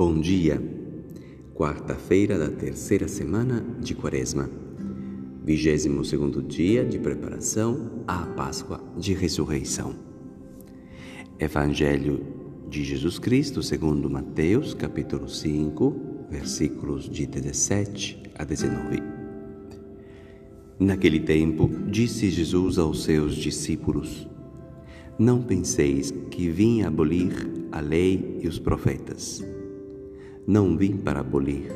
Bom dia, quarta-feira da terceira semana de Quaresma, vigésimo segundo dia de preparação à Páscoa de Ressurreição. Evangelho de Jesus Cristo segundo Mateus, capítulo 5, versículos de 17 a 19. Naquele tempo, disse Jesus aos seus discípulos: Não penseis que vim abolir a lei e os profetas. Não vim para abolir,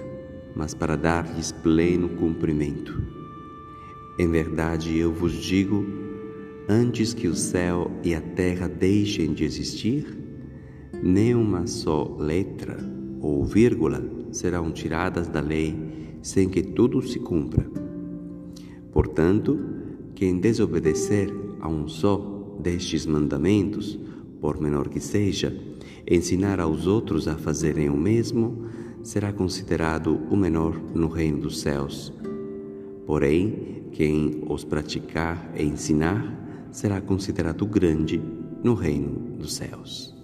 mas para dar-lhes pleno cumprimento. Em verdade eu vos digo: antes que o céu e a terra deixem de existir, nem uma só letra ou vírgula serão tiradas da lei sem que tudo se cumpra. Portanto, quem desobedecer a um só destes mandamentos, por menor que seja, ensinar aos outros a fazerem o mesmo, será considerado o menor no reino dos céus. Porém, quem os praticar e ensinar será considerado grande no reino dos céus.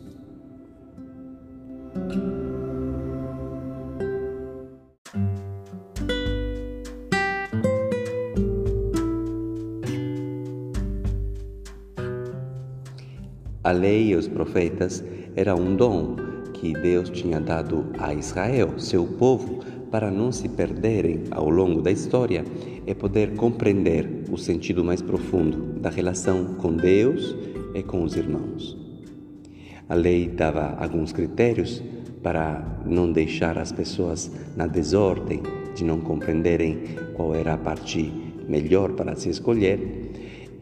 A lei e os profetas era um dom que Deus tinha dado a Israel, seu povo, para não se perderem ao longo da história e poder compreender o sentido mais profundo da relação com Deus e com os irmãos. A lei dava alguns critérios para não deixar as pessoas na desordem, de não compreenderem qual era a parte melhor para se escolher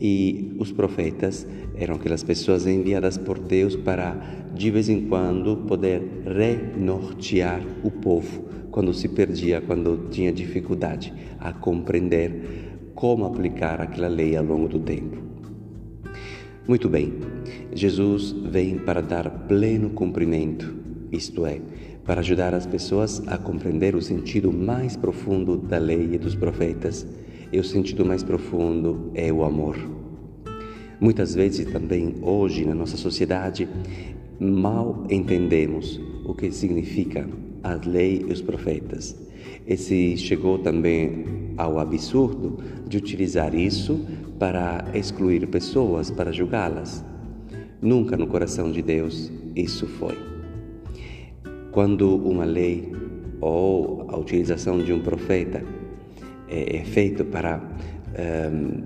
e os profetas eram aquelas pessoas enviadas por Deus para, de vez em quando, poder renortear o povo quando se perdia, quando tinha dificuldade a compreender como aplicar aquela lei ao longo do tempo. Muito bem, Jesus vem para dar pleno cumprimento, isto é, para ajudar as pessoas a compreender o sentido mais profundo da lei e dos profetas e o sentido mais profundo é o amor. Muitas vezes também hoje na nossa sociedade mal entendemos o que significa a lei e os profetas. E se chegou também ao absurdo de utilizar isso para excluir pessoas, para julgá-las. Nunca no coração de Deus isso foi. Quando uma lei ou a utilização de um profeta é, é feito para, um,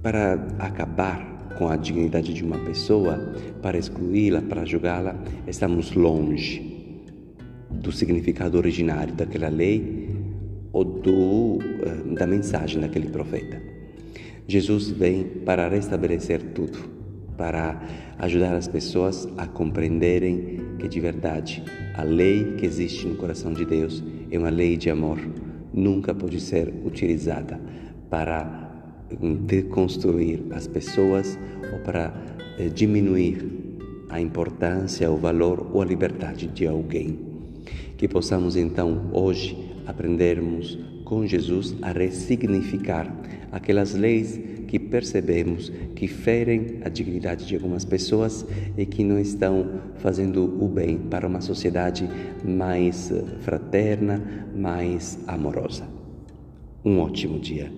para acabar com a dignidade de uma pessoa, para excluí-la, para julgá-la, estamos longe do significado originário daquela lei ou do, um, da mensagem daquele profeta. Jesus vem para restabelecer tudo, para ajudar as pessoas a compreenderem que de verdade a lei que existe no coração de Deus é uma lei de amor nunca pode ser utilizada para deconstruir as pessoas ou para eh, diminuir a importância, o valor ou a liberdade de alguém. Que possamos então hoje aprendermos com Jesus a ressignificar aquelas leis que percebemos que ferem a dignidade de algumas pessoas e que não estão fazendo o bem para uma sociedade mais fraterna, mais amorosa. Um ótimo dia.